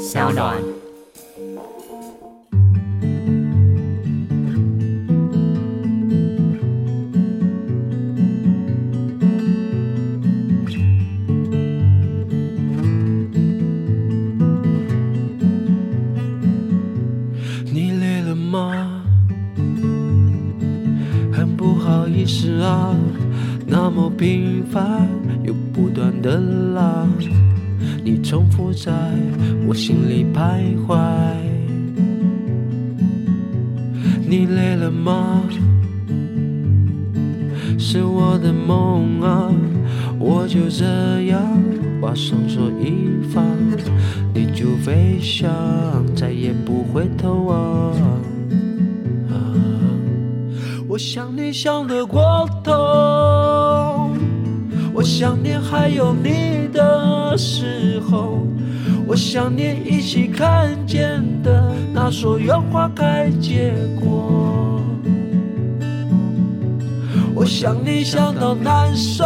小暖。心里徘徊。想念一起看见的那所有花开结果，我想你想到难受，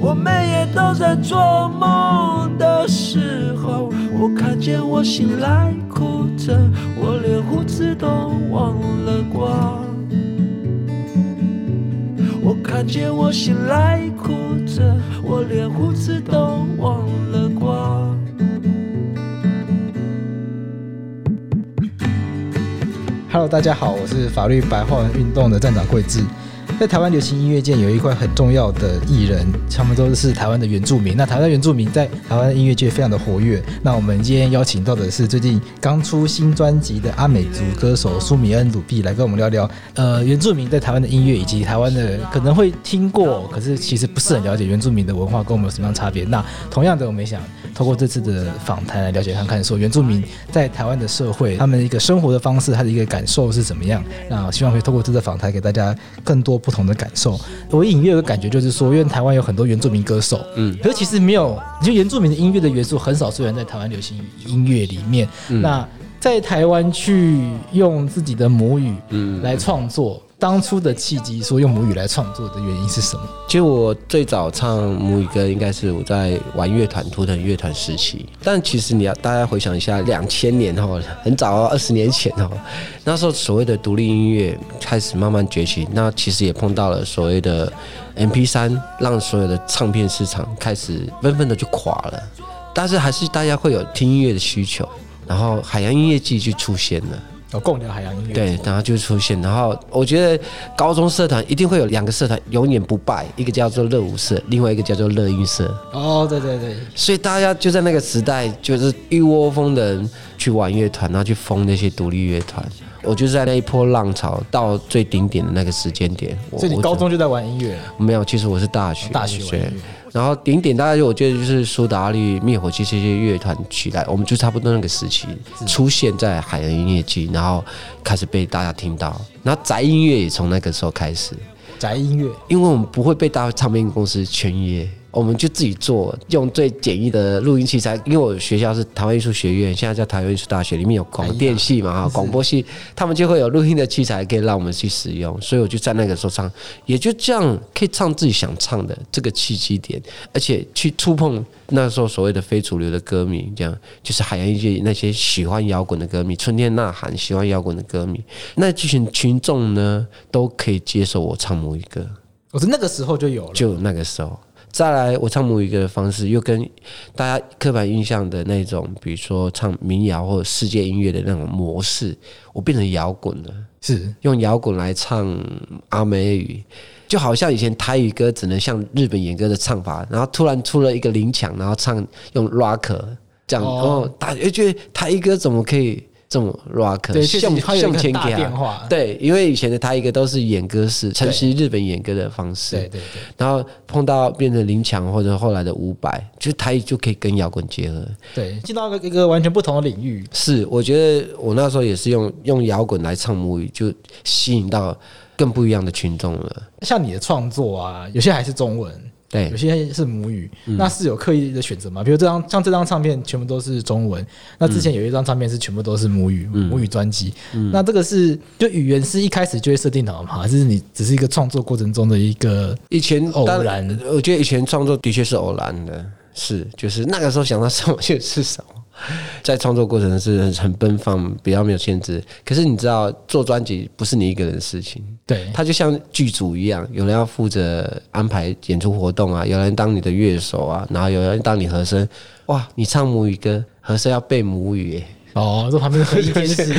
我每夜都在做梦的时候，我看见我醒来哭着，我连胡子都忘了刮。我看见我醒来哭着，我连胡子都忘了 Hello，大家好，我是法律白话文运动的站长桂智。在台湾流行音乐界有一块很重要的艺人，他们都是台湾的原住民。那台湾原住民在台湾音乐界非常的活跃。那我们今天邀请到的是最近刚出新专辑的阿美族歌手苏米恩鲁碧来跟我们聊聊，呃，原住民在台湾的音乐以及台湾的可能会听过，可是其实不是很了解原住民的文化跟我们有什么样差别。那同样的，我们也想透过这次的访谈来了解看看，说原住民在台湾的社会，他们一个生活的方式，他的一个感受是怎么样。那希望可以透过这次访谈给大家更多同的感受。我隐约有个感觉，就是说，因为台湾有很多原住民歌手，嗯，可是其实没有，就原住民的音乐的元素很少出现在台湾流行音乐里面。嗯、那在台湾去用自己的母语，嗯，来创作。当初的契机，说用母语来创作的原因是什么？其实我最早唱母语歌，应该是我在玩乐团、图腾乐团时期。但其实你要大家回想一下，两千年哦，很早二十年前哦，那时候所谓的独立音乐开始慢慢崛起，那其实也碰到了所谓的 MP3，让所有的唱片市场开始纷纷的就垮了。但是还是大家会有听音乐的需求，然后海洋音乐季就出现了。有共聊海洋音乐，对，然后就出现。然后我觉得高中社团一定会有两个社团永远不败，一个叫做热舞社，另外一个叫做乐音社。哦，对对对。所以大家就在那个时代，就是一窝蜂的人去玩乐团，然后去封那些独立乐团。我就是在那一波浪潮到最顶点的那个时间点。所以你高中就在玩音乐？没有，其实我是大学。大学。然后顶点大概就我觉得就是苏打绿、灭火器这些乐团起来，我们就差不多那个时期出现在海洋音乐季，然后开始被大家听到。然后宅音乐也从那个时候开始。宅音乐，因为我们不会被大唱片公司签约。我们就自己做，用最简易的录音器材。因为我学校是台湾艺术学院，现在叫台湾艺术大学，里面有广电系嘛，哈，广播系，他们就会有录音的器材可以让我们去使用。所以我就在那个时候唱，也就这样可以唱自己想唱的这个契机点，而且去触碰那时候所谓的非主流的歌迷，这样就是海洋音乐那些喜欢摇滚的歌迷，春天呐喊喜欢摇滚的歌迷，那这群群众呢都可以接受我唱母语歌。我是那个时候就有了，就那个时候。再来，我唱母语歌的方式又跟大家刻板印象的那种，比如说唱民谣或者世界音乐的那种模式，我变成摇滚了，是用摇滚来唱阿美语，就好像以前台语歌只能像日本演歌的唱法，然后突然出了一个林强，然后唱用 rock 这样，哦，大家觉得台语歌怎么可以？这种 rock 对，向向前给变化，对，因为以前的他一个都是演歌式，承袭日本演歌的方式，对对对。然后碰到变成林强或者后来的伍佰，就台语就可以跟摇滚结合，对，进到一个一个完全不同的领域。是，我觉得我那时候也是用用摇滚来唱母语，就吸引到更不一样的群众了。像你的创作啊，有些还是中文。对，有些是母语，嗯、那是有刻意的选择吗？比如这张，像这张唱片全部都是中文，那之前有一张唱片是全部都是母语，嗯、母语专辑。嗯、那这个是就语言是一开始就会设定好吗？还是你只是一个创作过程中的一个以前偶然？我觉得以前创作的确是偶然的。是，就是那个时候想到什么就是什么。在创作过程是很很奔放，比较没有限制。可是你知道，做专辑不是你一个人的事情，对，它就像剧组一样，有人要负责安排演出活动啊，有人当你的乐手啊，然后有人当你和声。哇，你唱母语歌，和声要背母语耶。哦，这旁边的一天使，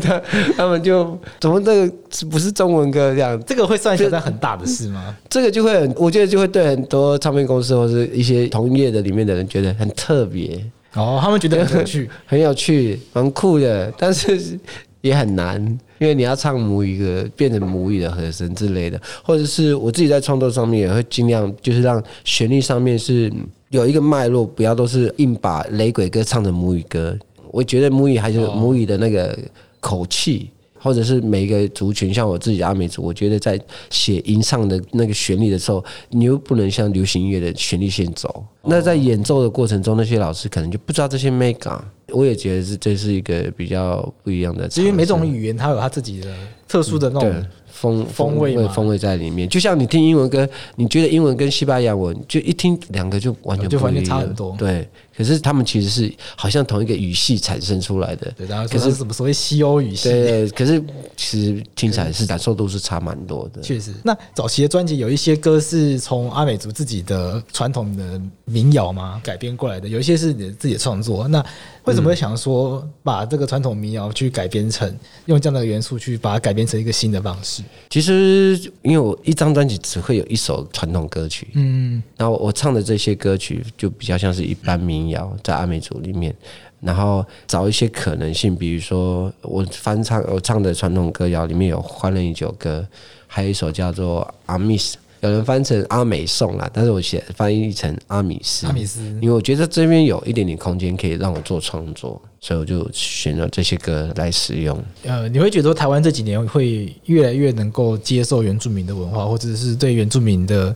他 他们就怎么这个不是中文歌这样？这个会算一个很大的事吗？这个就会很，我觉得就会对很多唱片公司或是一些同业的里面的人觉得很特别。哦，他们觉得很有趣，很有趣，蛮酷的，但是也很难，因为你要唱母语歌，变成母语的和声之类的，或者是我自己在创作上面也会尽量，就是让旋律上面是有一个脉络，不要都是硬把雷鬼歌唱成母语歌。我觉得母语还是母语的那个口气，或者是每一个族群，像我自己的阿美族，我觉得在写吟唱的那个旋律的时候，你又不能像流行音乐的旋律线走。那在演奏的过程中，那些老师可能就不知道这些 mega。我也觉得是这是一个比较不一样的，因为每种语言它有它自己的特殊的那种。风风味风味在里面，就像你听英文歌，你觉得英文跟西班牙文就一听两个就完全不一样，就完全差很多。对，可是他们其实是好像同一个语系产生出来的。对，然后可是什么所谓西欧语系？对，可是其实听起来是感受度是差蛮多的。确实，那早期的专辑有一些歌是从阿美族自己的传统的民谣嘛改编过来的，有一些是你自己的创作。那为什么会想说把这个传统民谣去改编成用这样的元素去把它改编成一个新的方式？其实，因为我一张专辑只会有一首传统歌曲，嗯，然后我唱的这些歌曲就比较像是一般民谣，在阿美族里面，然后找一些可能性，比如说我翻唱我唱的传统歌谣里面有《欢乐饮酒歌》，还有一首叫做《阿密斯》。有人翻成阿美颂啦，但是我写翻译成阿米斯。阿米斯，因为我觉得这边有一点点空间可以让我做创作，所以我就选了这些歌来使用。呃，你会觉得台湾这几年会越来越能够接受原住民的文化，或者是对原住民的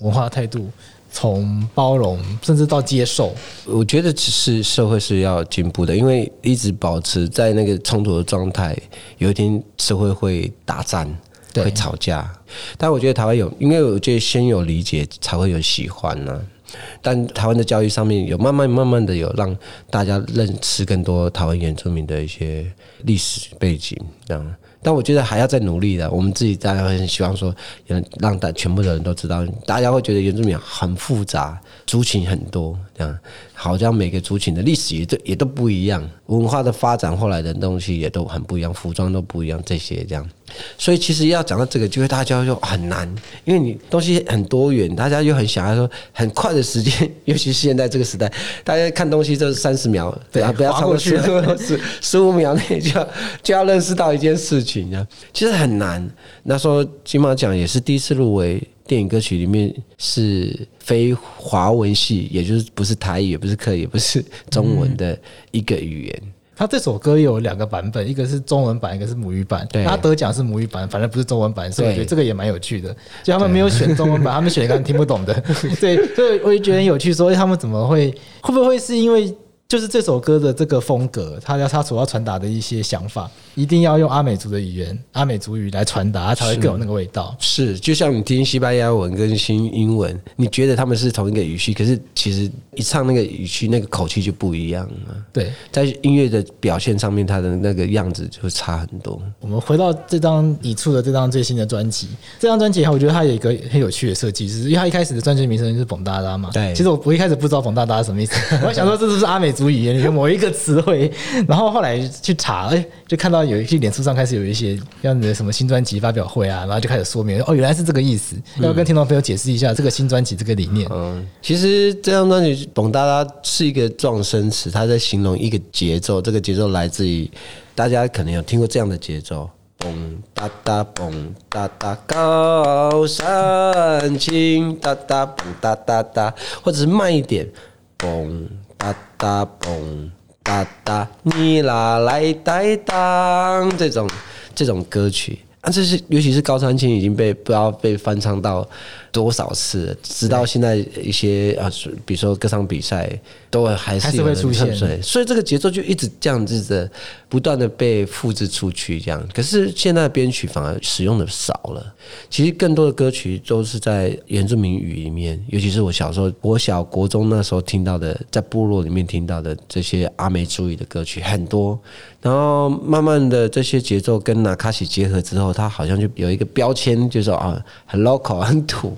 文化态度从包容甚至到接受？我觉得只是社会是要进步的，因为一直保持在那个冲突的状态，有一天社会会打战。会吵架，但我觉得台湾有，因为我觉得先有理解才会有喜欢呢、啊。但台湾的教育上面有慢慢慢慢的有让大家认识更多台湾原住民的一些历史背景，这样。但我觉得还要再努力的。我们自己当然很希望说，让大全部的人都知道，大家会觉得原住民很复杂，族群很多，这样。好像每个族群的历史也都也都不一样，文化的发展后来的东西也都很不一样，服装都不一样，这些这样。所以其实要讲到这个，就会大家就很难，因为你东西很多元，大家又很想要说很快的时间，尤其是现在这个时代，大家看东西就是三十秒，对啊，不要超过十十十五秒内就要 就要认识到一件事情，这样其实很难。那时候金马奖也是第一次入围。电影歌曲里面是非华文系，也就是不是台语，也不是客语，也不是中文的一个语言。他、嗯、这首歌有两个版本，一个是中文版，一个是母语版。对，他得奖是母语版，反正不是中文版，所以我觉得这个也蛮有趣的。就他们没有选中文版，他们选一个听不懂的。对，所以我也觉得很有趣，说他们怎么会，会不会是因为？就是这首歌的这个风格，他要他所要传达的一些想法，一定要用阿美族的语言、阿美族语来传达，它才会更有那个味道。是，是，就像你听西班牙文跟新英文，你觉得他们是同一个语系，可是其实一唱那个语序，那个口气就不一样了。对，在音乐的表现上面，它的那个样子就会差很多。我们回到这张你出的这张最新的专辑，这张专辑我觉得它有一个很有趣的设计，就是因为它一开始的专辑名称就是“蹦哒哒”嘛。对，其实我我一开始不知道“蹦哒哒”什么意思，我想说这是不是阿美族语言里面某一个词汇，然后后来去查，哎，就看到有一些脸书上开始有一些这样的什么新专辑发表会啊，然后就开始说明，哦，原来是这个意思，要跟听众朋友解释一下这个新专辑这个理念。嗯，其实这张专辑“蹦哒哒”是一个撞声词，它在形容一个节奏，这个节奏来自于大家可能有听过这样的节奏：蹦哒哒，蹦哒哒，高山青，哒哒蹦哒哒哒，或者是慢一点，蹦。哒哒蹦哒哒，你拿来担当这种这种歌曲啊，这是尤其是高山青已经被不知道被翻唱到多少次，直到现在一些啊，比如说歌唱比赛，都还是会出现，所以这个节奏就一直这样子的不断的被复制出去，这样。可是现在编曲反而使用的少了，其实更多的歌曲都是在原住民语里面，尤其是我小时候，我小国中那时候听到的，在部落里面听到的这些阿美族语的歌曲很多，然后慢慢的这些节奏跟那卡西结合之后，它好像就有一个标签，就是说啊，很 local 很土。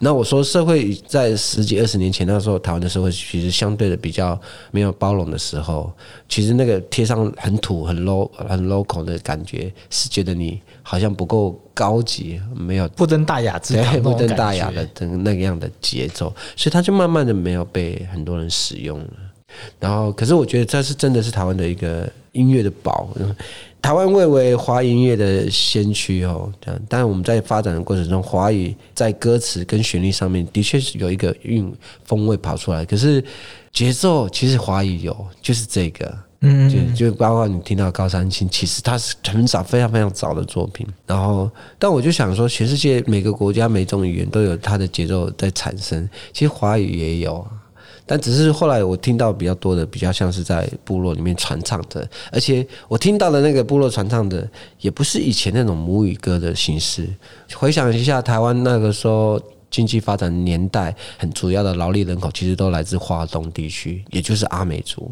那我说，社会在十几二十年前那时候，台湾的社会其实相对的比较没有包容的时候，其实那个贴上很土、很 low、很 local 的感觉，是觉得你好像不够高级，没有不登大雅之堂，不登大雅的那个样的节奏，所以它就慢慢的没有被很多人使用了。然后，可是我觉得这是真的是台湾的一个音乐的宝。台湾蔚为华语音乐的先驱哦，这样。但是我们在发展的过程中，华语在歌词跟旋律上面的确是有一个韵风味跑出来。可是节奏其实华语有，就是这个，嗯，就就包括你听到高山青，其实它是很早非常非常早的作品。然后，但我就想说，全世界每个国家每种语言都有它的节奏在产生，其实华语也有。但只是后来我听到比较多的，比较像是在部落里面传唱的，而且我听到的那个部落传唱的，也不是以前那种母语歌的形式。回想一下，台湾那个时候。经济发展年代很主要的劳力人口其实都来自华东地区，也就是阿美族。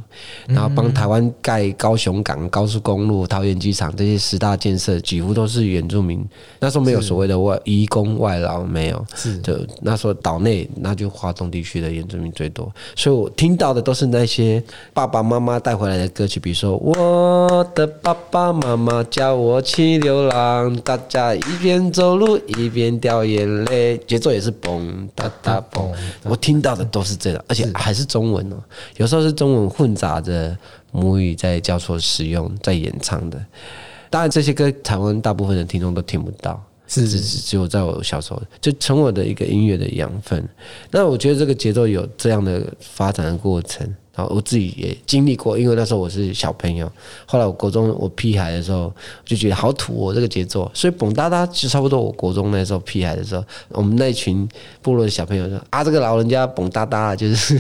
然后帮台湾盖高雄港、高速公路、桃园机场这些十大建设，几乎都是原住民。那时候没有所谓的外移工外劳，没有。是就那时候岛内那就华东地区的原住民最多，所以我听到的都是那些爸爸妈妈带回来的歌曲，比如说我的爸爸妈妈叫我去流浪，大家一边走路一边掉眼泪，节奏也是。是嘣哒哒嘣，我听到的都是这个，而且还是中文哦。有时候是中文混杂着母语在交错使用，在演唱的。当然，这些歌台湾大部分的听众都听不到，是只只有在我小时候就成我的一个音乐的养分。那我觉得这个节奏有这样的发展的过程。然后我自己也经历过，因为那时候我是小朋友。后来我国中我屁孩的时候，就觉得好土哦，这个节奏。所以蹦哒哒就差不多。我国中那时候屁孩的时候，我们那群部落的小朋友说：“啊，这个老人家蹦哒哒，就是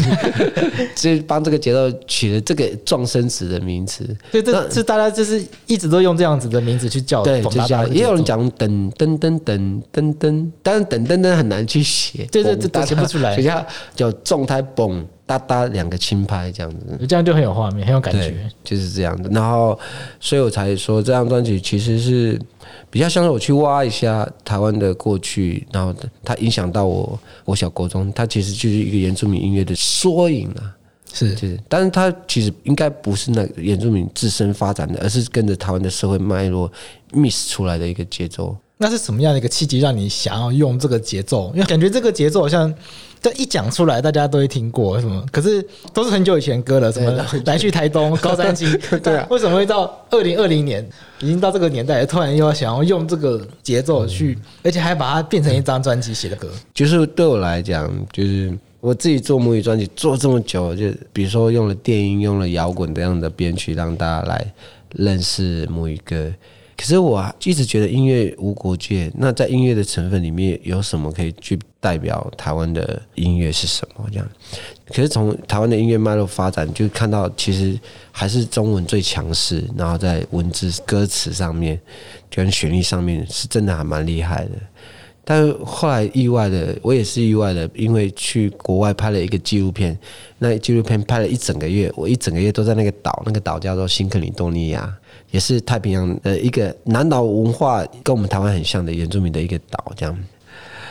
就帮这个节奏取了这个状声词的名词。”对，这这大家就是一直都用这样子的名字去叫。对，就叫。也有人讲噔噔噔噔噔噔，但是噔噔噔很难去写。对对，这写不出来。所以叫叫重胎蹦。哒哒两个轻拍这样子，这样就很有画面，很有感觉，就是这样的。然后，所以我才说这张专辑其实是比较像是我去挖一下台湾的过去，然后它影响到我，我小国中，它其实就是一个原住民音乐的缩影啊。是，就是，但是它其实应该不是那个原住民自身发展的，而是跟着台湾的社会脉络 miss 出来的一个节奏。那是什么样的一个契机让你想要用这个节奏？因为感觉这个节奏好像。这一讲出来，大家都会听过什么？可是都是很久以前歌了，什么 来去台东高山青，对啊，为什么会到二零二零年，已经到这个年代，突然又要想要用这个节奏去，而且还把它变成一张专辑写的歌？就是对我来讲，就是我自己做母语专辑做这么久，就比如说用了电音，用了摇滚这样的编曲，让大家来认识母语歌。可是我一直觉得音乐无国界。那在音乐的成分里面，有什么可以去代表台湾的音乐是什么？这样。可是从台湾的音乐脉络发展，就看到其实还是中文最强势。然后在文字歌词上面，跟旋律上面，是真的还蛮厉害的。但后来意外的，我也是意外的，因为去国外拍了一个纪录片。那纪录片拍了一整个月，我一整个月都在那个岛，那个岛叫做新克里多尼亚。也是太平洋的一个南岛文化跟我们台湾很像的原住民的一个岛，这样。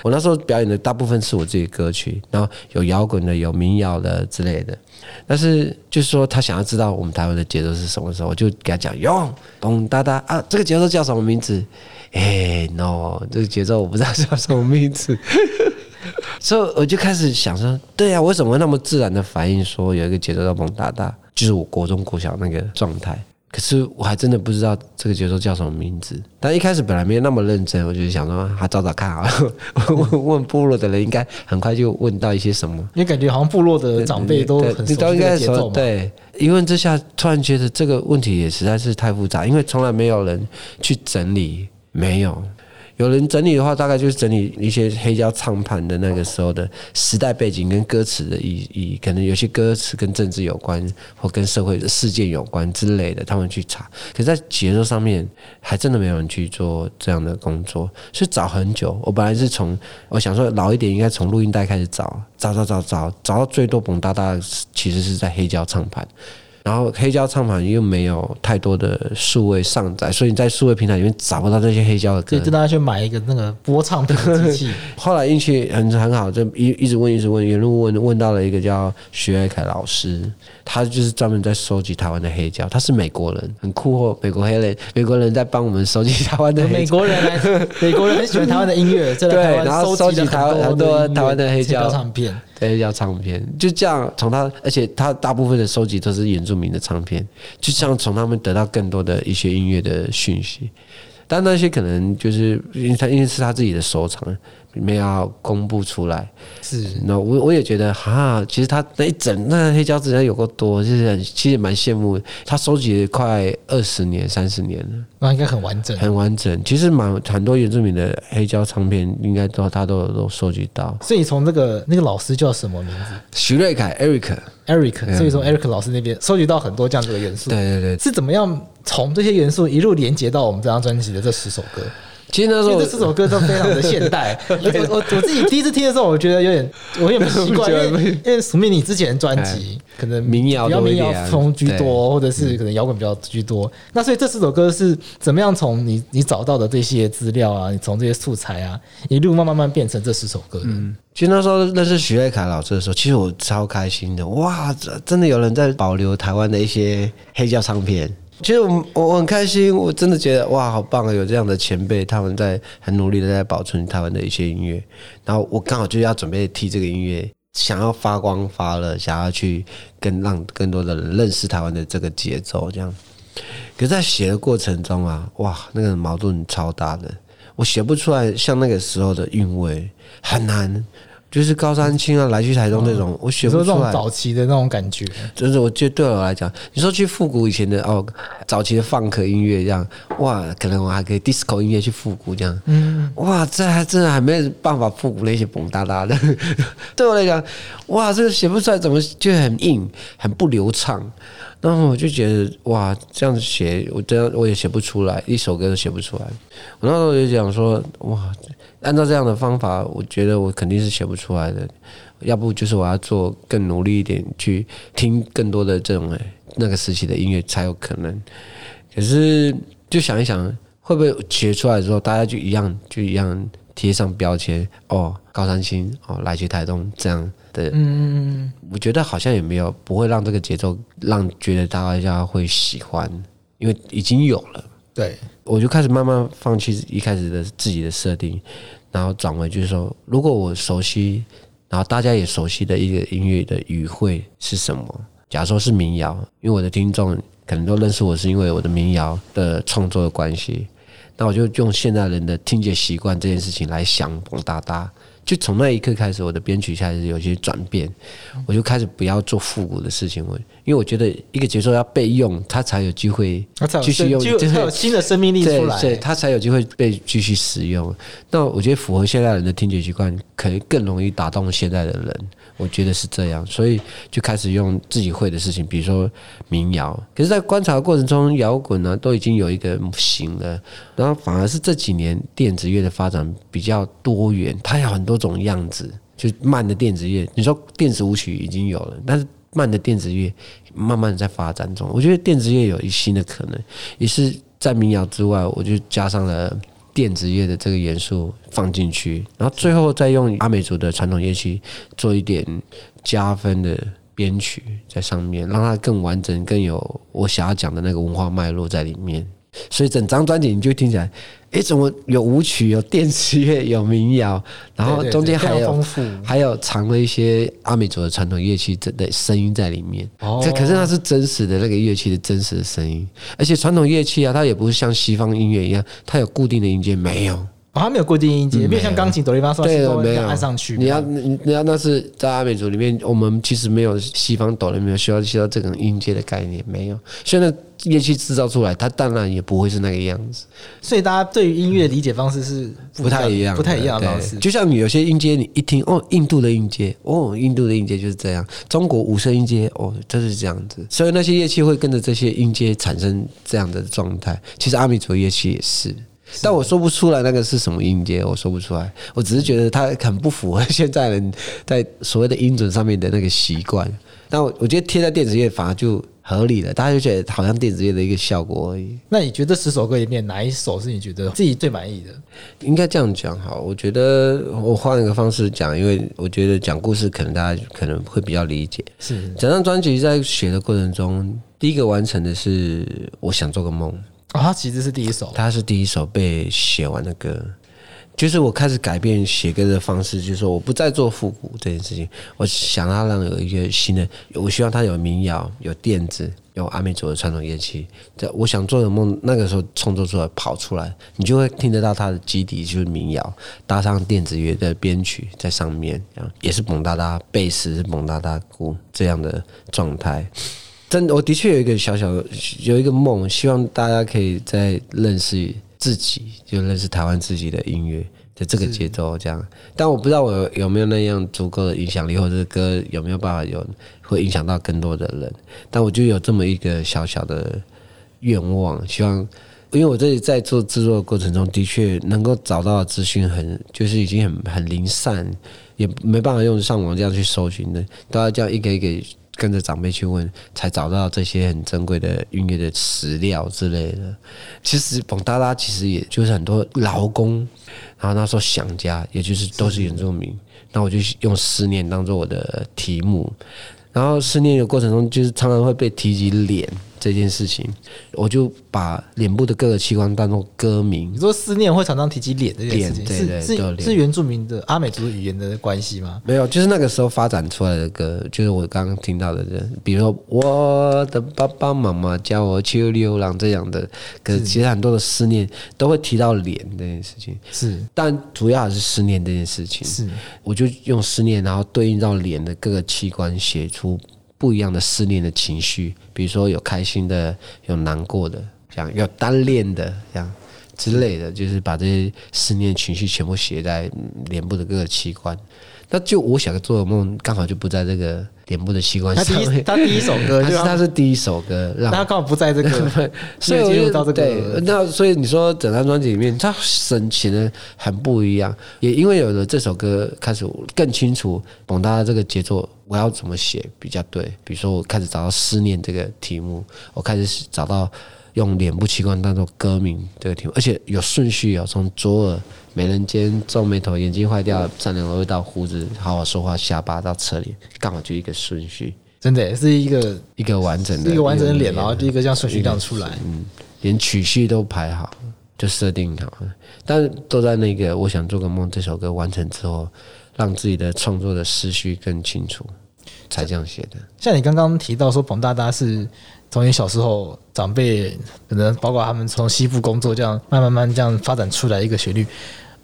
我那时候表演的大部分是我自己歌曲，然后有摇滚的，有民谣的之类的。但是就是说，他想要知道我们台湾的节奏是什么时候，我就给他讲，哟，咚哒哒啊，这个节奏叫什么名字？哎，no，这个节奏我不知道叫什么名字。所以我就开始想说，对呀，为什么那么自然的反应说有一个节奏叫咚哒哒，就是我国中国小那个状态。可是我还真的不知道这个节奏叫什么名字，但一开始本来没有那么认真，我就想说，还找找看啊，问问部落的人，应该很快就问到一些什么。因为感觉好像部落的长辈都很熟悉节奏嘛？对，一问之下，突然觉得这个问题也实在是太复杂，因为从来没有人去整理，没有。有人整理的话，大概就是整理一些黑胶唱盘的那个时候的时代背景跟歌词的意义，可能有些歌词跟政治有关，或跟社会的事件有关之类的，他们去查。可是在节奏上面，还真的没有人去做这样的工作，所以找很久。我本来是从我想说老一点，应该从录音带开始找，找找找找，找到最多蹦哒哒，其实是在黑胶唱盘。然后黑胶唱盘又没有太多的数位上载，所以你在数位平台里面找不到这些黑胶的歌，就大家去买一个那个播唱的机器。后来运气很很好，就一一直问一直问，一路问问到了一个叫徐爱凯老师，他就是专门在收集台湾的黑胶，他是美国人，很酷哦，美国黑人，美国人在帮我们收集台湾的黑胶。美国人来，美国人很喜欢台湾的音乐，对，然后收集台湾很多台湾的黑胶唱片。对，要唱片，就这样从他，而且他大部分的收集都是原住民的唱片，就这样从他们得到更多的一些音乐的讯息，但那些可能就是因为他因为是他自己的收藏。没有公布出来，是那我我也觉得哈，其实他那一整那黑胶质有够多，就是很其实蛮羡慕。他收集了快二十年、三十年了，那应该很完整，很完整。其实蛮很多原住民的黑胶唱片，应该都他都有都收集到。所以从那个那个老师叫什么名字？徐瑞凯，Eric，Eric。所以从 Eric 老师那边收集到很多这样子的元素。对对对，是怎么样从这些元素一路连接到我们这张专辑的这十首歌？其实那时候这四首歌都非常的现代。我我我自己第一次听的时候，我觉得有点我有点奇怪，因为因为署名你之前专辑可能民谣比较民谣风居多，或者是可能摇滚比较居多。那所以这四首歌是怎么样从你你找到的这些资料啊，你从这些素材啊，一路慢慢慢变成这四首歌的？嗯，其实那时候认识徐爱凯老师的时候，其实我超开心的。哇，真的有人在保留台湾的一些黑胶唱片。其实我我很开心，我真的觉得哇，好棒啊！有这样的前辈，他们在很努力的在保存台湾的一些音乐。然后我刚好就要准备替这个音乐，想要发光发热，想要去更让更多的人认识台湾的这个节奏。这样，可是在写的过程中啊，哇，那个矛盾超大的，我写不出来像那个时候的韵味，很难。就是高山青啊，来去台东那种，我选不出来。早期的那种感觉，就是我觉得对我来讲，你说去复古以前的哦，早期的放克音乐这样，哇，可能我还可以 disco 音乐去复古这样，嗯，哇，这还真的还没有办法复古那些蹦哒哒的。对我来讲，哇，这个写不出来，怎么就很硬，很不流畅。然后我就觉得，哇，这样子写，我这样我也写不出来，一首歌都写不出来。我那时候就讲说，哇。按照这样的方法，我觉得我肯定是写不出来的。要不就是我要做更努力一点，去听更多的这种那个时期的音乐才有可能。可是就想一想，会不会写出来之后，大家就一样就一样贴上标签哦，高山青哦，来去台东这样的。嗯，我觉得好像也没有不会让这个节奏让觉得大家会喜欢，因为已经有了。对，我就开始慢慢放弃一开始的自己的设定。然后转为就是说，如果我熟悉，然后大家也熟悉的一个音乐的语汇是什么？假如说是民谣，因为我的听众可能都认识我是因为我的民谣的创作的关系，那我就用现代人的听觉习惯这件事情来想蹦哒哒。就从那一刻开始，我的编曲开始有些转变，我就开始不要做复古的事情。我因为我觉得一个节奏要被用，它才有机会继续用，就有新的生命力出来，对，它才有机会被继续使用。那我觉得符合现代人的听觉习惯，可能更容易打动现代的人。我觉得是这样，所以就开始用自己会的事情，比如说民谣。可是，在观察的过程中，摇滚呢都已经有一个型了，然后反而是这几年电子乐的发展比较多元，它有很多多种样子。就慢的电子乐，你说电子舞曲已经有了，但是慢的电子乐慢慢在发展中。我觉得电子乐有一新的可能，也是在民谣之外，我就加上了。电子乐的这个元素放进去，然后最后再用阿美族的传统乐器做一点加分的编曲在上面，让它更完整、更有我想要讲的那个文化脉络在里面。所以整张专辑你就听起来，哎，怎么有舞曲、有电子乐、有民谣，然后中间还有还有藏了一些阿美族的传统乐器的声音在里面。哦，这可是它是真实的那个乐器的真实的声音，而且传统乐器啊，它也不是像西方音乐一样，它有固定的音阶，没有，哦，它没有固定音阶，没有像钢琴哆来咪发嗦西没有按上去。你要你你要那是在阿美族里面，我们其实没有西方哆来咪需要需要这种音阶的概念，没有。现在乐器制造出来，它当然也不会是那个样子。所以大家对于音乐的理解方式是不太一样，不太一样的方式。就像你有些音阶，你一听哦，印度的音阶，哦，印度的音阶就是这样。中国五声音阶，哦，就是这样子。所以那些乐器会跟着这些音阶产生这样的状态。其实阿美族乐器也是。但我说不出来那个是什么音阶，我说不出来。我只是觉得它很不符合现在人在所谓的音准上面的那个习惯。但我我觉得贴在电子乐反而就合理了，大家就觉得好像电子乐的一个效果而已。那你觉得十首歌里面哪一首是你觉得自己最满意的？应该这样讲好，我觉得我换一个方式讲，因为我觉得讲故事可能大家可能会比较理解。是整张专辑在写的过程中，第一个完成的是我想做个梦。哦，它其实是第一首，他是第一首被写完的歌，就是我开始改变写歌的方式，就是说我不再做复古这件事情，我想要让有一个新的，我希望它有民谣、有电子、有阿美族的传统乐器。这我想做的梦，那个时候创作出来跑出来，你就会听得到它的基底就是民谣，搭上电子乐的编曲在上面，也是蹦哒哒贝斯、蹦哒哒鼓这样的状态。真的，我的确有一个小小的有一个梦，希望大家可以再认识自己，就认识台湾自己的音乐的这个节奏这样。但我不知道我有，没有那样足够的影响力，或者歌有没有办法有会影响到更多的人。但我就有这么一个小小的愿望，希望，因为我这里在做制作的过程中的确能够找到资讯很，就是已经很很零散，也没办法用上网这样去搜寻的，都要这样一个一个。跟着长辈去问，才找到这些很珍贵的音乐的史料之类的。其实，蹦哒哒其实也就是很多劳工，然后那时候想家，也就是都是原住民。那我就用思念当做我的题目，然后思念的过程中，就是常常会被提及脸。这件事情，我就把脸部的各个器官当做歌名。你说思念会常常提及脸这件事情，对对是是是原住民的阿美族语言的关系吗？没有，就是那个时候发展出来的歌，就是我刚刚听到的人，比如说我的爸爸妈妈叫我秋流浪这样的歌，其实很多的思念都会提到脸这件事情。是，但主要还是思念这件事情。是，我就用思念，然后对应到脸的各个器官，写出。不一样的思念的情绪，比如说有开心的，有难过的，这样有单恋的，这样之类的，就是把这些思念情绪全部写在脸部的各个器官。那就我想做的梦，刚好就不在这个脸部的器官上。他第一，他第一首歌，他是他是第一首歌，让他刚好不在这个，所以进入到这个。对，那所以你说整张专辑里面，他神情的很不一样，也因为有了这首歌，开始更清楚蒙大这个节奏。我要怎么写比较对？比如说，我开始找到思念这个题目，我开始找到用脸部器官当做歌名这个题目，而且有顺序哦，从左耳、美人尖、皱眉头、眼睛坏掉、善良的味道、胡子、好好说话、下巴到侧脸，刚好就一个顺序。真的是一个一个完整的，一个完整的脸，然后第一个这样顺序这样出来，嗯，连曲序都排好，就设定好了。但是都在那个我想做个梦这首歌完成之后。让自己的创作的思绪更清楚，才这样写的。像你刚刚提到说，彭大大是从你小时候长辈可能包括他们从西部工作这样慢慢慢这样发展出来一个旋律。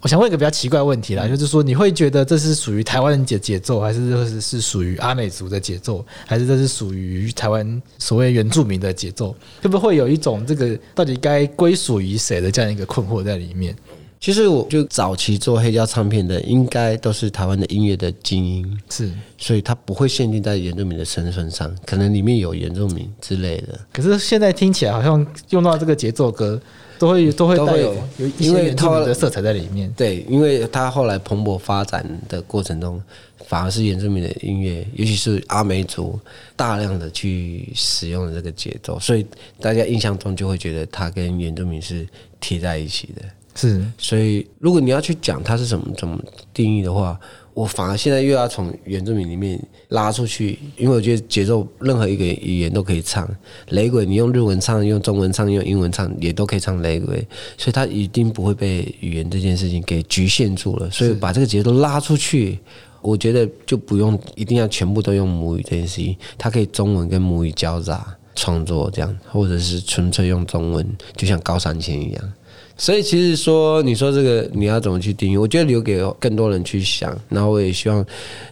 我想问一个比较奇怪的问题啦，就是说你会觉得这是属于台湾人节节奏，还是这是是属于阿美族的节奏，还是这是属于台湾所谓原住民的节奏？会不会有一种这个到底该归属于谁的这样一个困惑在里面？其实我就早期做黑胶唱片的，应该都是台湾的音乐的精英，是，所以他不会限定在原住民的身份上，可能里面有原住民之类的。可是现在听起来好像用到这个节奏歌，都会都会带有有一些原住民的色彩在里面。对，因为他后来蓬勃发展的过程中，反而是原住民的音乐，尤其是阿美族，大量的去使用了这个节奏，所以大家印象中就会觉得他跟原住民是贴在一起的。是，所以如果你要去讲它是什么怎么定义的话，我反而现在又要从原住民里面拉出去，因为我觉得节奏任何一个语言都可以唱，雷鬼你用日文唱、用中文唱、用英文唱也都可以唱雷鬼，所以它一定不会被语言这件事情给局限住了。所以把这个节奏拉出去，我觉得就不用一定要全部都用母语这件事情，它可以中文跟母语交杂创作这样，或者是纯粹用中文，就像高山千一样。所以其实说，你说这个你要怎么去定义？我觉得留给更多人去想。然后我也希望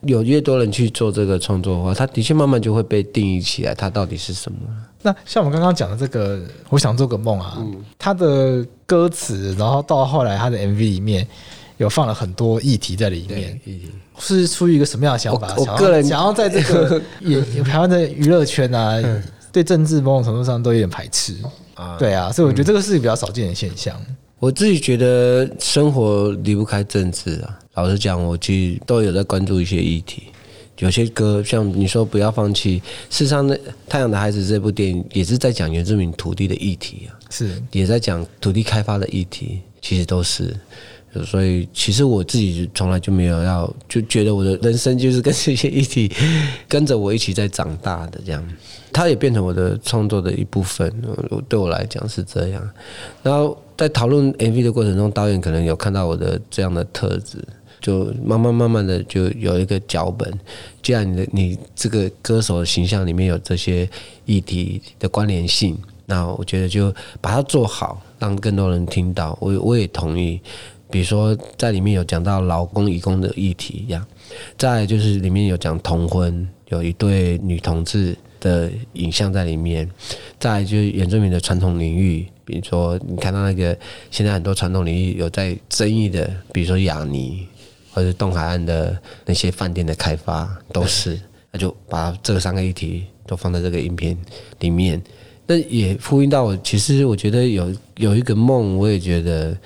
有越多人去做这个创作的话，它的确慢慢就会被定义起来，它到底是什么？那像我们刚刚讲的这个，我想做个梦啊，它的歌词，然后到后来它的 MV 里面有放了很多议题在里面，是出于一个什么样的想法？我个人想要在这个 也台湾的娱乐圈啊，对政治某种程度上都有点排斥啊。对啊，所以我觉得这个是比较少见的现象。我自己觉得生活离不开政治啊。老实讲，我其实都有在关注一些议题。有些歌，像你说不要放弃。事实上，那《太阳的孩子》这部电影也是在讲原住民土地的议题啊，是也在讲土地开发的议题，其实都是。所以，其实我自己从来就没有要，就觉得我的人生就是跟这些议题跟着我一起在长大的这样。它也变成我的创作的一部分，对我来讲是这样。然后在讨论 MV 的过程中，导演可能有看到我的这样的特质。就慢慢慢慢的就有一个脚本，既然你的你这个歌手的形象里面有这些议题的关联性，那我觉得就把它做好，让更多人听到。我我也同意，比如说在里面有讲到劳工移工的议题一样，再就是里面有讲同婚，有一对女同志的影像在里面，再就是原住民的传统领域，比如说你看到那个现在很多传统领域有在争议的，比如说雅尼。或者东海岸的那些饭店的开发都是，那就把这三个议题都放在这个影片里面。那也呼应到我，其实我觉得有有一个梦，我也觉得，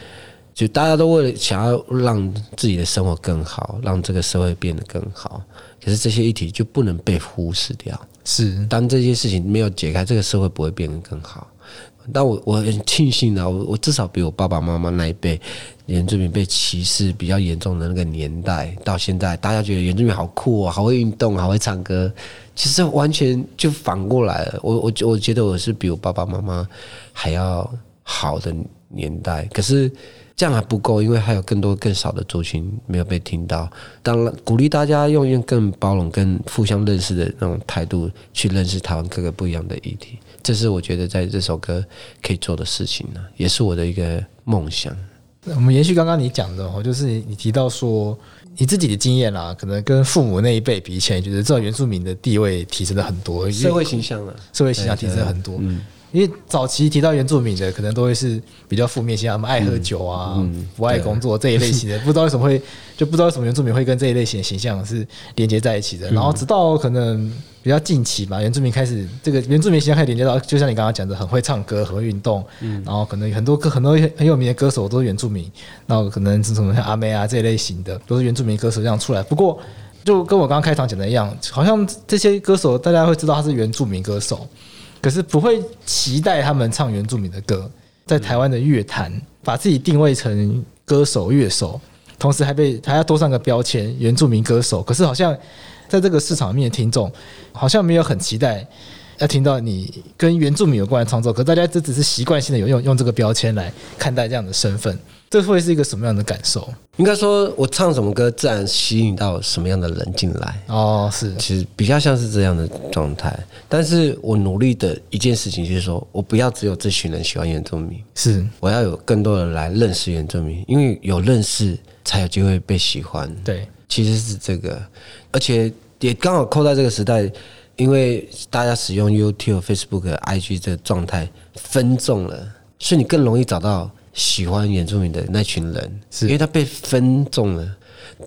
就大家都为了想要让自己的生活更好，让这个社会变得更好，可是这些议题就不能被忽视掉。是，当这些事情没有解开，这个社会不会变得更好。但我我很庆幸啊，我我至少比我爸爸妈妈那一辈原住民被歧视比较严重的那个年代，到现在大家觉得原住民好酷哦，好会运动，好会唱歌，其实完全就反过来了。我我我觉得我是比我爸爸妈妈还要好的年代，可是这样还不够，因为还有更多更少的族群没有被听到。当然，鼓励大家用用更包容、更互相认识的那种态度去认识台湾各个不一样的议题。这是我觉得在这首歌可以做的事情呢，也是我的一个梦想。我们延续刚刚你讲的哦，就是你提到说你自己的经验啦，可能跟父母那一辈比起来，觉得这原住民的地位提升了很多，社会形象了，社会形象提升了很多。嗯。因为早期提到原住民的，可能都会是比较负面，像他们爱喝酒啊、嗯嗯、不爱工作这一类型的，不知道为什么会就不知道为什么原住民会跟这一类型的形象是连接在一起的。然后直到可能比较近期吧，原住民开始这个原住民形象开始连接到，就像你刚刚讲的，很会唱歌、很会运动，然后可能很多歌很多很有名的歌手都是原住民，然后可能是什么像阿妹啊这一类型的都是原住民歌手这样出来。不过就跟我刚刚开场讲的一样，好像这些歌手大家会知道他是原住民歌手。可是不会期待他们唱原住民的歌，在台湾的乐坛把自己定位成歌手、乐手，同时还被还要多上个标签“原住民歌手”。可是好像在这个市场面听众，好像没有很期待要听到你跟原住民有关的创作。可大家这只是习惯性的有用用这个标签来看待这样的身份。这会是一个什么样的感受？应该说，我唱什么歌，自然吸引到什么样的人进来。哦，是，其实比较像是这样的状态。但是我努力的一件事情就是说，我不要只有这群人喜欢原住民，是我要有更多人来认识原住民，因为有认识才有机会被喜欢。对，其实是这个，而且也刚好扣在这个时代，因为大家使用 YouTube、Facebook、IG 这个状态分众了，所以你更容易找到。喜欢原住民的那群人，是因为他被分众了。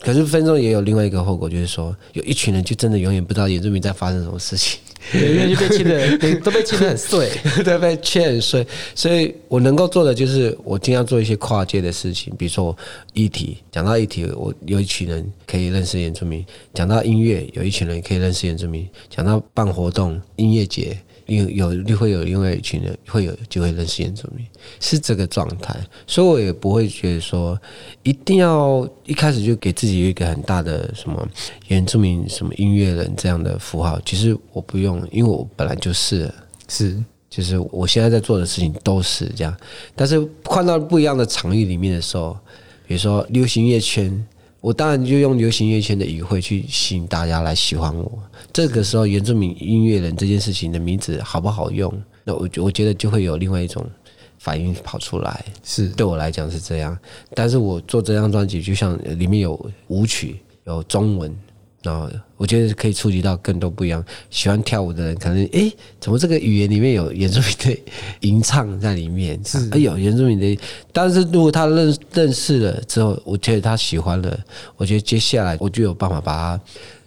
可是分众也有另外一个后果，就是说有一群人就真的永远不知道原住民在发生什么事情，因为就被切的 都被切得很碎，都，被切很碎。所以我能够做的就是，我尽量做一些跨界的事情，比如说议题，讲到议题，我有一群人可以认识原住民；讲到音乐，有一群人可以认识原住民；讲到办活动、音乐节。有有会有另外一群人会有机会认识原住民，是这个状态，所以我也不会觉得说一定要一开始就给自己一个很大的什么原住民什么音乐人这样的符号。其实我不用，因为我本来就是是，就是我现在在做的事情都是这样。但是换到不一样的场域里面的时候，比如说流行乐圈。我当然就用流行乐圈的语汇去吸引大家来喜欢我。这个时候，原住民音乐人这件事情的名字好不好用？那我我觉得就会有另外一种反应跑出来。是对我来讲是这样，但是我做这张专辑，就像里面有舞曲，有中文。然后我觉得可以触及到更多不一样喜欢跳舞的人，可能诶，怎么这个语言里面有原住民的吟唱在里面？是哎呦，原住民的。但是如果他认认识了之后，我觉得他喜欢了，我觉得接下来我就有办法把他，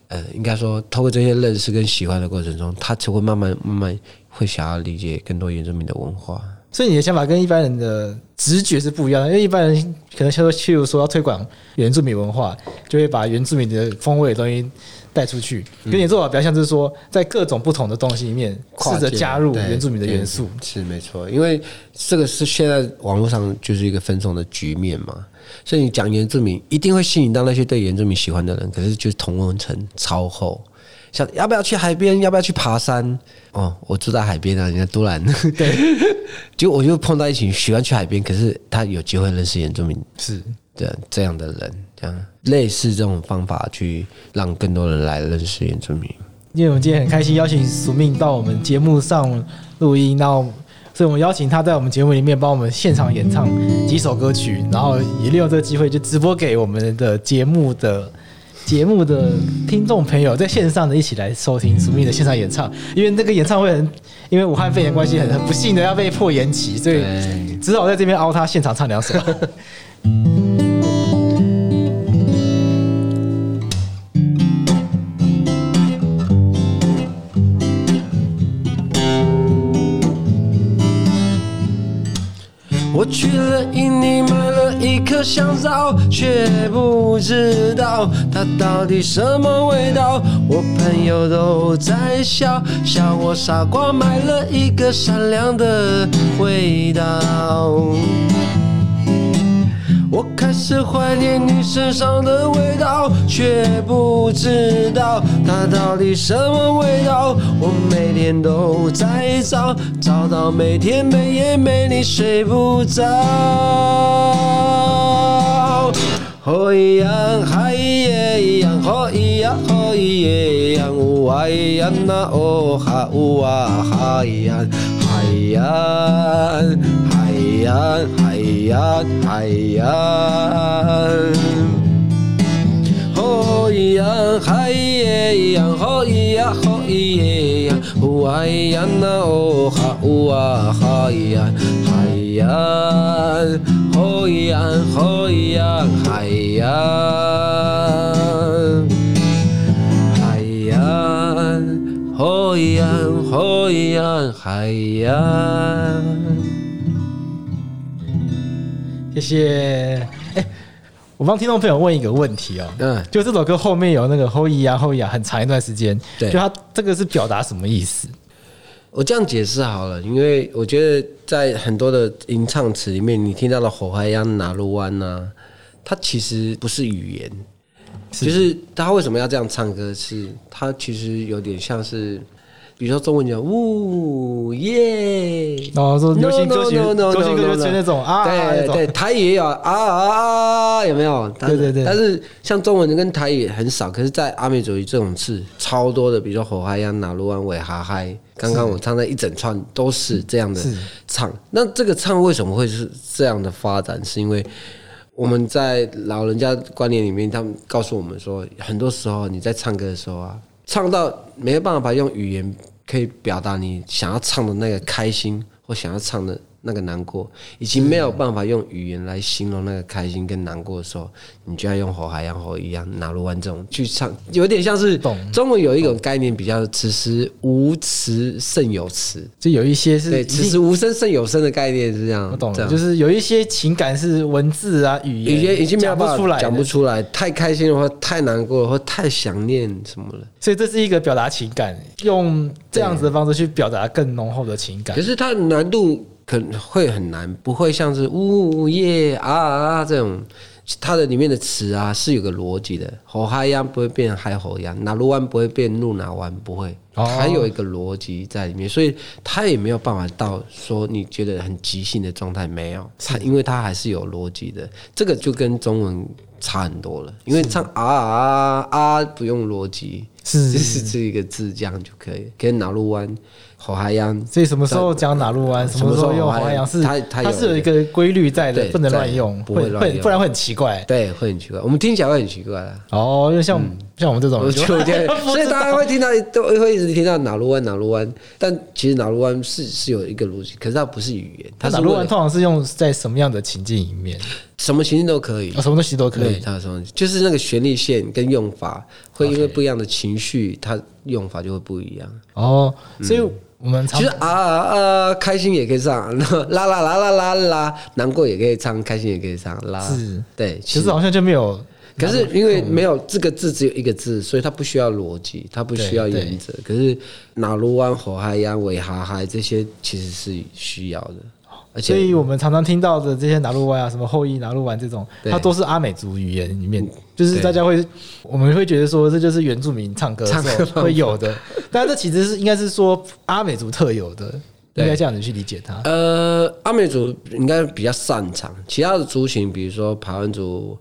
呃，应该说通过这些认识跟喜欢的过程中，他就会慢慢慢慢会想要理解更多原住民的文化。所以你的想法跟一般人的直觉是不一样的，因为一般人可能说，譬如说要推广原住民文化，就会把原住民的风味的东西带出去。跟你做法比较像是说，在各种不同的东西里面试着加入原住民的元素。是没错，因为这个是现在网络上就是一个分众的局面嘛，所以你讲原住民一定会吸引到那些对原住民喜欢的人，可是就是同温层超厚。想要不要去海边？要不要去爬山？哦，我住在海边啊，人家都来。对，就我就碰到一群喜欢去海边，可是他有机会认识原住民，是的这样的人，这样类似这种方法去让更多人来认识原住民。因为我们今天很开心邀请署名到我们节目上录音，然后所以我们邀请他在我们节目里面帮我们现场演唱几首歌曲，然后也利用这个机会就直播给我们的节目的。节目的听众朋友在线上的一起来收听苏密的线上演唱，因为那个演唱会很，因为武汉肺炎关系很很不幸的要被迫延期，所以只好在这边凹他现场唱两首。我去了印尼，买了一颗香皂，却不知道它到底什么味道。我朋友都在笑，笑我傻瓜，买了一个善良的味道。我开始怀念你身上的味道，却不知道它到底什么味道。我每天都在找，找到每天每夜没你睡不着。吼一样，嗨耶一样，吼一样，吼一耶一样，呜哇一样那哦哈呜哇哈一样，嗨呀。海洋，海洋，海洋，吼一样，海一样，吼一样，吼一样，呼啊一样那哦哈呜啊哈一样，海洋，吼一样，吼一样，海洋，海洋，吼一样，吼一样，海洋。谢谢。哎，我帮听众朋友问一个问题哦，嗯，就这首歌后面有那个后裔啊后裔啊，很长一段时间，对，就它这个是表达什么意思？我这样解释好了，因为我觉得在很多的吟唱词里面，你听到的火海洋拿路湾呐，它其实不是语言，就是他为什么要这样唱歌？是它其实有点像是。比如说中文讲呜耶，哦，说流行歌曲，流行歌曲那种啊，对对，台语也有啊啊啊，有没有？对对对。但是像中文跟台语很少，可是，在阿美族语这种字超多的，比如说火嗨呀、拿鲁安、尾哈嗨，刚刚我唱的一整串都是这样的唱。那这个唱为什么会是这样的发展？是因为我们在老人家观念里面，他们告诉我们说，很多时候你在唱歌的时候啊，唱到没有办法用语言。可以表达你想要唱的那个开心，或想要唱的那个难过，已经没有办法用语言来形容那个开心跟难过的时候，你就要用吼海洋吼一样拿鲁湾这种去唱，有点像是中文有一种概念，比较此时无词胜有词，就有一些是对此时无声胜有声的概念是这样。我懂了，就是有一些情感是文字啊语言，已经已经没有办法讲不出来，讲不出来，太开心的话太难过了或太想念什么了。所以这是一个表达情感，用这样子的方式去表达更浓厚的情感。可是它的难度可能会很难，不会像是呜耶啊啊这种，它的里面的词啊是有个逻辑的。吼嗨呀不会变嗨吼呀，拿路湾不会变路拿湾不会，还有一个逻辑在里面，所以它也没有办法到说你觉得很即兴的状态没有，它因为它还是有逻辑的。这个就跟中文差很多了，因为唱啊啊啊不用逻辑。是，是这一个字这样就可以。跟拿路湾火海洋，所以什么时候讲哪路湾，什么时候用火海洋是它它是有一个规律在的，不能乱用，不会乱用，不然会很奇怪。对，会很奇怪，我们听起来会很奇怪哦，因为像像我们这种，所以大家会听到都会一直听到哪路湾哪路湾，但其实哪路湾是是有一个逻辑，可是它不是语言。它哪路湾通常是用在什么样的情境里面？什么情境都可以，什么东西都可以。它什么就是那个旋律线跟用法，会因为不一样的情绪，它用法就会不一样。哦，所以。我们其实啊啊，开心也可以唱，啦啦啦啦啦啦，难过也可以唱，开心也可以唱，啦。是，对，其实好像就没有。可是因为没有这个字，只有一个字，所以它不需要逻辑，它不需要原则。可是哪鲁湾、火海洋、尾哈海这些其实是需要的。所以我们常常听到的这些拿路湾啊，什么后裔拿路湾这种，它都是阿美族语言里面，就是大家会，我们会觉得说这就是原住民唱歌会有的，但这其实是应该是说阿美族特有的，应该这样子去理解它。呃，阿美族应该比较擅长，其他的族群，比如说排湾族、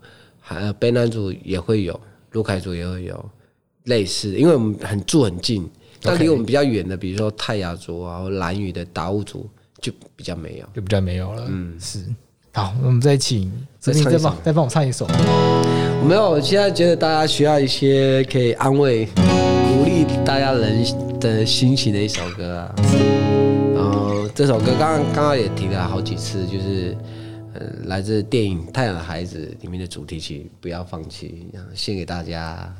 还有卑南族也会有，鲁凯族也会有类似，因为我们很住很近，但离我们比较远的，比如说泰雅族啊，或兰屿的达悟族。就比较没有，就比较没有了。嗯，是。好，我们再请再再帮再帮我唱一首。没有，我现在觉得大家需要一些可以安慰、鼓励大家人的心情的一首歌啊。然后这首歌刚刚刚刚也提了好几次，就是来自电影《太阳的孩子》里面的主题曲《不要放弃》，献给大家。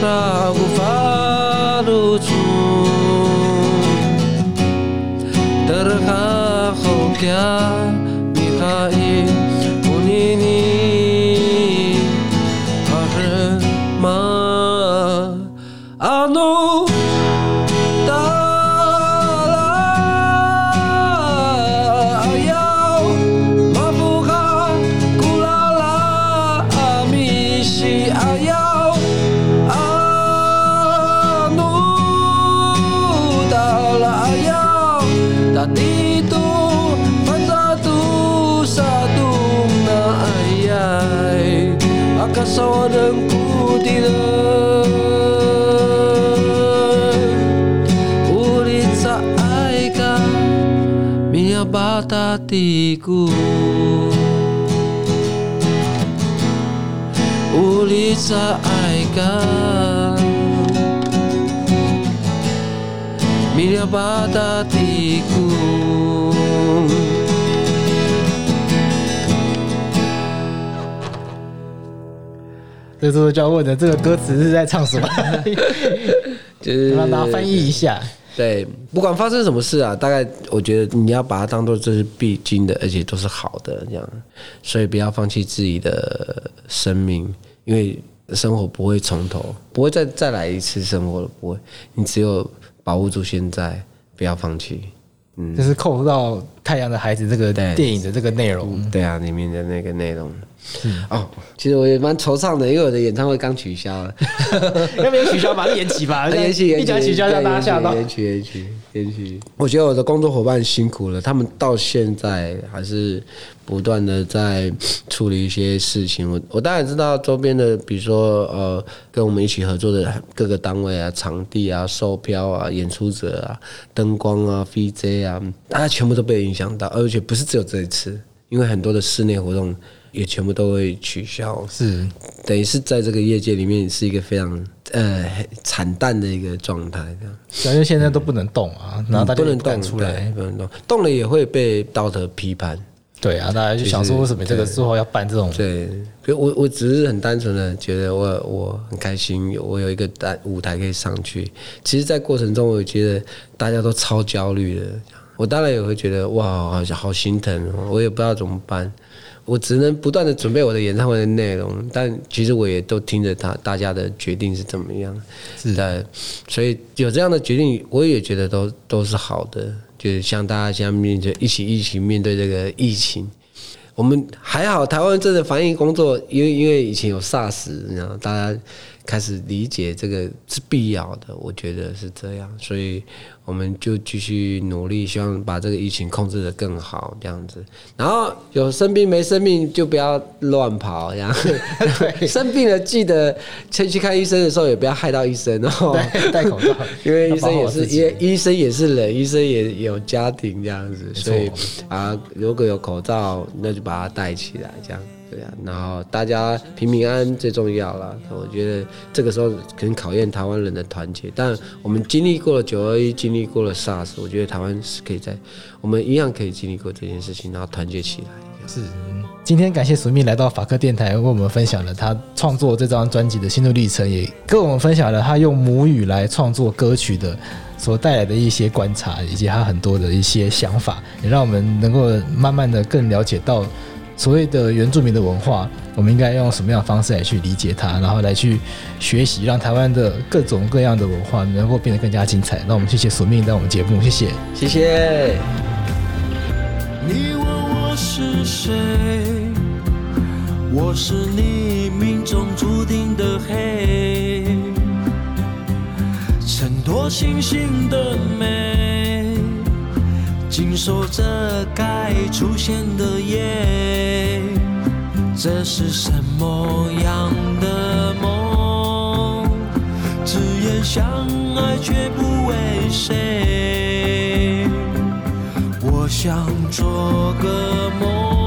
trago falo tun dar kha kho kya 低谷，无力再爱感，米了巴达低谷。这时候就要问的，这个歌词是在唱什么？就是让大家翻译一下。对，不管发生什么事啊，大概我觉得你要把它当做这是必经的，而且都是好的这样，所以不要放弃自己的生命，因为生活不会从头，不会再再来一次生活了，不会，你只有把握住现在，不要放弃。嗯，就是扣到《太阳的孩子》这个电影的这个内容，对，对啊，里面的那个内容。嗯、哦，其实我也蛮惆怅的，因为我的演唱会刚取消了，要不要取消？把它延期吧，延期，延期，一取消让大家吓到。延期，延期，延期。我觉得我的工作伙伴辛苦了，他们到现在还是不断的在处理一些事情。我我当然知道周边的，比如说呃，跟我们一起合作的各个单位啊、场地啊、售票啊、演出者啊、灯光啊、VJ 啊，大家全部都被影响到，而且不是只有这一次，因为很多的室内活动。也全部都会取消，是等于是在这个业界里面是一个非常呃惨淡的一个状态，这样。因为现在都不能动啊，然后大家不能动出来，不能动，动了也会被道德批判。对啊，大家就想说为什么这个时候要办这种？对，对我我只是很单纯的觉得我我很开心，我有一个大舞台可以上去。其实，在过程中，我觉得大家都超焦虑的，我当然也会觉得哇，好好心疼，我也不知道怎么办。我只能不断的准备我的演唱会的内容，但其实我也都听着他大家的决定是怎么样，是。的，所以有这样的决定，我也觉得都都是好的，就是像大家现在面对一起一起面对这个疫情，我们还好，台湾真的防疫工作，因为因为以前有 SARS，然后大家开始理解这个是必要的，我觉得是这样，所以。我们就继续努力，希望把这个疫情控制的更好，这样子。然后有生病没生病就不要乱跑，这样。生病了记得先去看医生的时候也不要害到医生哦。对，戴口罩，因为医生也是，因为医生也是人，医生也有家庭这样子，所以啊，如果有口罩，那就把它戴起来，这样。对啊，然后大家平平安安最重要了。我觉得这个时候可能考验台湾人的团结，但我们经历过了九二一，经历过了 SARS，我觉得台湾是可以在我们一样可以经历过这件事情，然后团结起来。是，今天感谢苏密来到法克电台，为我们分享了他创作这张专辑的心路历程，也跟我们分享了他用母语来创作歌曲的所带来的一些观察，以及他很多的一些想法，也让我们能够慢慢的更了解到。所谓的原住民的文化，我们应该用什么样的方式来去理解它，然后来去学习，让台湾的各种各样的文化能够变得更加精彩。那我们谢谢索命在我们节目，谢谢，谢谢。你问我是谁？我是你命中注定的黑，衬托星星的美。紧守着该出现的夜，这是什么样的梦？只言相爱却不为谁，我想做个梦。